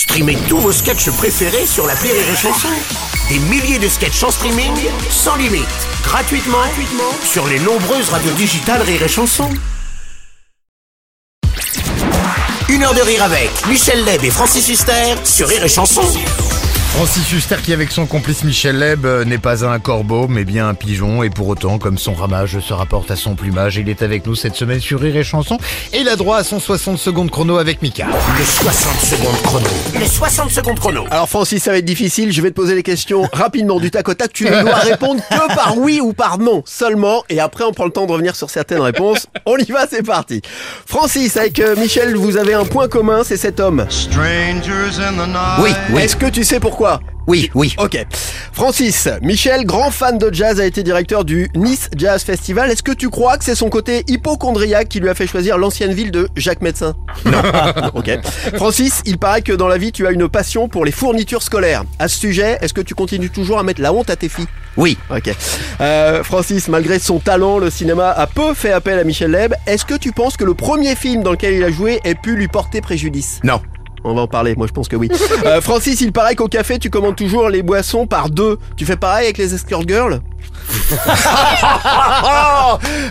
Streamez tous vos sketchs préférés sur la Rire et Chanson. Des milliers de sketchs en streaming, sans limite, gratuitement, sur les nombreuses radios digitales Rire et Chanson. Une heure de rire avec Michel Leb et Francis Huster sur Rire et Chanson. Francis Huster qui avec son complice Michel Leb euh, n'est pas un corbeau mais bien un pigeon et pour autant comme son ramage se rapporte à son plumage il est avec nous cette semaine sur Rire et Chanson et il a droit à son 60 secondes chrono avec Mika. Le 60 secondes chrono. Le 60 secondes chrono. Alors Francis, ça va être difficile, je vais te poser les questions rapidement du tac au tac, tu ne dois répondre que par oui ou par non seulement, et après on prend le temps de revenir sur certaines réponses. On y va, c'est parti. Francis, avec euh, Michel, vous avez un point commun, c'est cet homme. Strangers in the night. Oui, oui. Est-ce que tu sais pourquoi Oui, oui. Ok. Francis, Michel, grand fan de jazz, a été directeur du Nice Jazz Festival. Est-ce que tu crois que c'est son côté hypochondriaque qui lui a fait choisir l'ancienne ville de Jacques Médecin? Non. ok. Francis, il paraît que dans la vie, tu as une passion pour les fournitures scolaires. À ce sujet, est-ce que tu continues toujours à mettre la honte à tes filles? Oui. Ok. Euh, Francis, malgré son talent, le cinéma a peu fait appel à Michel Leb. Est-ce que tu penses que le premier film dans lequel il a joué ait pu lui porter préjudice? Non. On va en parler, moi je pense que oui. Euh, Francis, il paraît qu'au café, tu commandes toujours les boissons par deux. Tu fais pareil avec les escort girls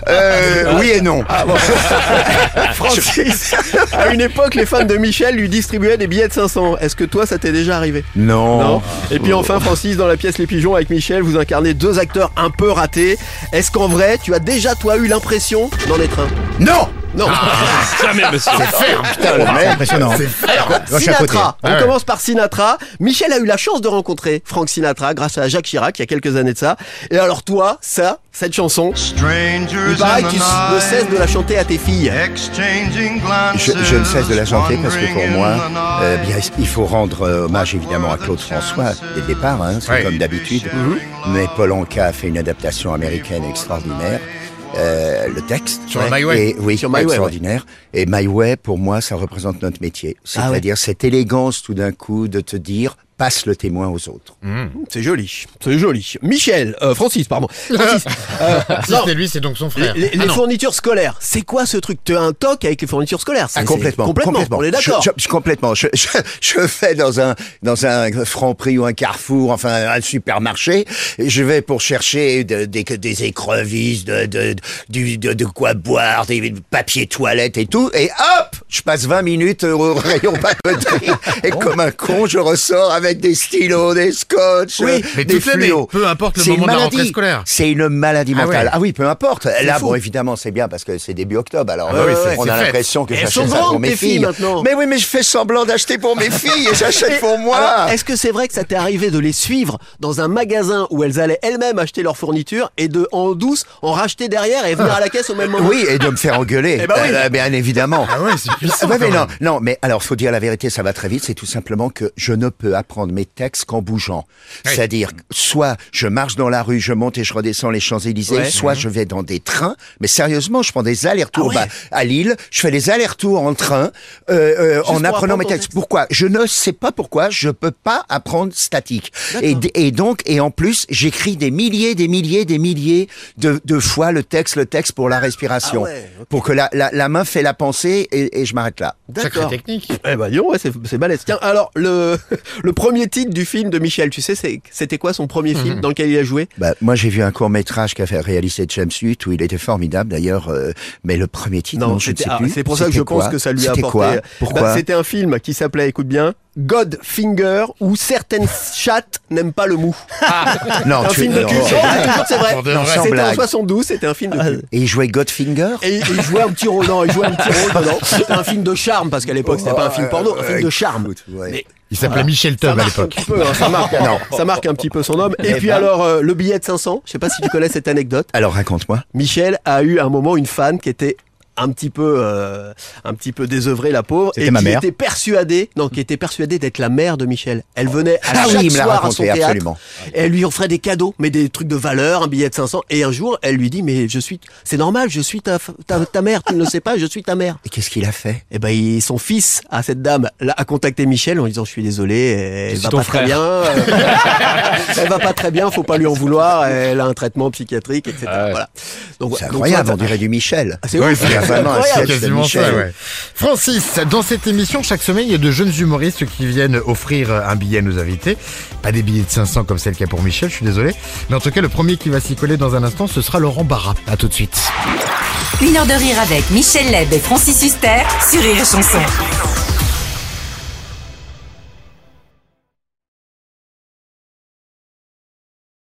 Euh, oui et non. Francis, à une époque, les fans de Michel lui distribuaient des billets de 500. Est-ce que toi, ça t'est déjà arrivé? Non. Non. Et puis enfin, Francis, dans la pièce Les Pigeons avec Michel, vous incarnez deux acteurs un peu ratés. Est-ce qu'en vrai, tu as déjà toi eu l'impression d'en être un? Non Non. Putain, le mec, impressionnant. C'est Sinatra. On Ah ouais. commence par Sinatra. Michel a eu la chance de rencontrer Frank Sinatra grâce à Jacques Chirac il y a quelques années de ça. Et alors toi, ça, cette chanson, Strangers il paraît que tu ne cesses de la chanter à tes filles. Je, je ne cesse de la chanter parce que pour moi, euh, bien, il faut rendre euh, hommage évidemment à Claude François dès le départ, hein, c'est Ouais. comme d'habitude. Mais Paul Anka a fait une adaptation américaine extraordinaire. Euh, le texte. Sur le My Way. Et, oui, Sur My Way, extraordinaire. Et My Way, pour moi, ça représente notre métier. Ah ouais. C'est-à-dire cette élégance tout d'un coup de te dire, passe le témoin aux autres. C'est joli, c'est joli. Michel, euh, Francis, pardon. Francis, euh, c'est lui, c'est donc son frère. les, les- Ah fournitures scolaires, c'est quoi ce truc? Tu as un toc avec les fournitures scolaires? Ah, complètement, complètement, on est d'accord. Je, complètement. Je, je, je vais dans un dans un Franprix ou un Carrefour, enfin un supermarché, et je vais pour chercher de- des des écrevisses, de de, du- de de quoi boire, des papiers toilettes et tout, et hop, je passe 20 minutes au rayon papeterie, et comme un con, je ressors avec des stylos, des scotch, Oui, euh, mais des fluos. peu importe le C'est moment de la rentrée scolaire. C'est une maladie Ah mentale. Ah oui, peu importe. Là, fou. bon, évidemment, c'est bien parce que c'est début octobre, alors bah oui, euh, on a l'impression que j'achète ça pour mes filles, filles. maintenant. Mais oui, mais je fais semblant d'acheter pour mes filles et j'achète pour moi. Est-ce que c'est vrai que ça t'est arrivé de les suivre dans un magasin où elles allaient elles-mêmes acheter leurs fournitures et de en douce en racheter derrière et venir à la caisse au même moment? oui, et de me faire engueuler. Eh ben oui. Euh, bien évidemment. Ah Ah mais non, non, mais alors faut dire la vérité, ça va très vite. C'est tout simplement que je ne peux apprendre mes textes qu'en bougeant. Oui. C'est-à-dire, soit je marche dans la rue, je monte et je redescends les Champs-Élysées, Ouais. soit je vais dans des trains. Mais sérieusement, je prends des allers-retours Ah ouais. bah, à Lille. Je fais des allers-retours en train, euh, euh, en apprenant mes textes. texte. Pourquoi? Je ne sais pas pourquoi. Je peux pas apprendre statique. Et, donc, et en plus, j'écris des milliers, des milliers, des milliers de, de fois le texte, le texte pour la respiration, Ah ouais, pour que la, la, la main fait la pensée et, et je m'arrête là. Sacrée D'accord. technique. Eh ben, donc, ouais, c'est, balèze. Tiens, alors, le, le premier titre du film de Michel, tu sais, c'était quoi son premier Mhm. film dans lequel il a joué? Bah, moi, j'ai vu un court métrage qu'a fait réaliser James Hutt où il était formidable d'ailleurs, euh, mais le premier titre, non, je ne sais ah, plus. c'est pour ça que je pense que ça lui a C'était apporté. quoi? Bah, Pourquoi? C'était un film qui s'appelait, écoute bien, Godfinger, où certaines chattes n'aiment pas le mou. Non, un tu film de non, cul. c'est vrai. c'est C'était en blague. 72, c'était un film de cul. Et il jouait Godfinger Et et il jouait un petit rôle, non, il jouait un petit rôle dedans. C'était un film de charme, parce qu'à l'époque, c'était pas un film porno, un film de charme. Écoute, ouais. Mais Il s'appelait Michel Tubb à l'époque. petit peu, hein, ça marque, non, ça marque un petit peu son homme. Et Eh puis ben. alors, euh, le billet de 500, je sais pas si tu connais cette anecdote. Alors raconte-moi. Michel a eu à un moment une fan qui était un petit peu euh, un petit peu désœuvrée la pauvre et ma qui mère. était persuadée non qui était persuadée d'être la mère de Michel elle venait à Ah chaque oui, il me l'a soir à raconté, son théâtre absolument. et elle lui offrait des cadeaux mais des trucs de valeur un billet de 500 et un jour elle lui dit mais je suis c'est normal je suis ta, ta, ta mère tu ne le sais pas je suis ta mère Et qu'est-ce qu'il a fait? Et ben il- son fils à cette dame là, a contacté Michel en lui disant je suis désolé elle va pas très bien euh, elle va pas très bien faut pas lui en vouloir elle a un traitement psychiatrique etc Ah ouais. voilà donc, C'est donc, incroyable, ça- on dirait du Michel. Ah, c'est Oui, vraiment un incroyable. sketch de Quasiment ça, Michel. ouais. Francis, dans cette émission, chaque semaine, il y a de jeunes humoristes qui viennent offrir un billet à nos invités. Pas des billets de 500 comme c'est le cas pour Michel, je suis désolé. Mais en tout cas, le premier qui va s'y coller dans un instant, ce sera Laurent Barra. À tout de suite. Une heure de rire avec Michel Leb et Francis Huster sur Rire et Chanson.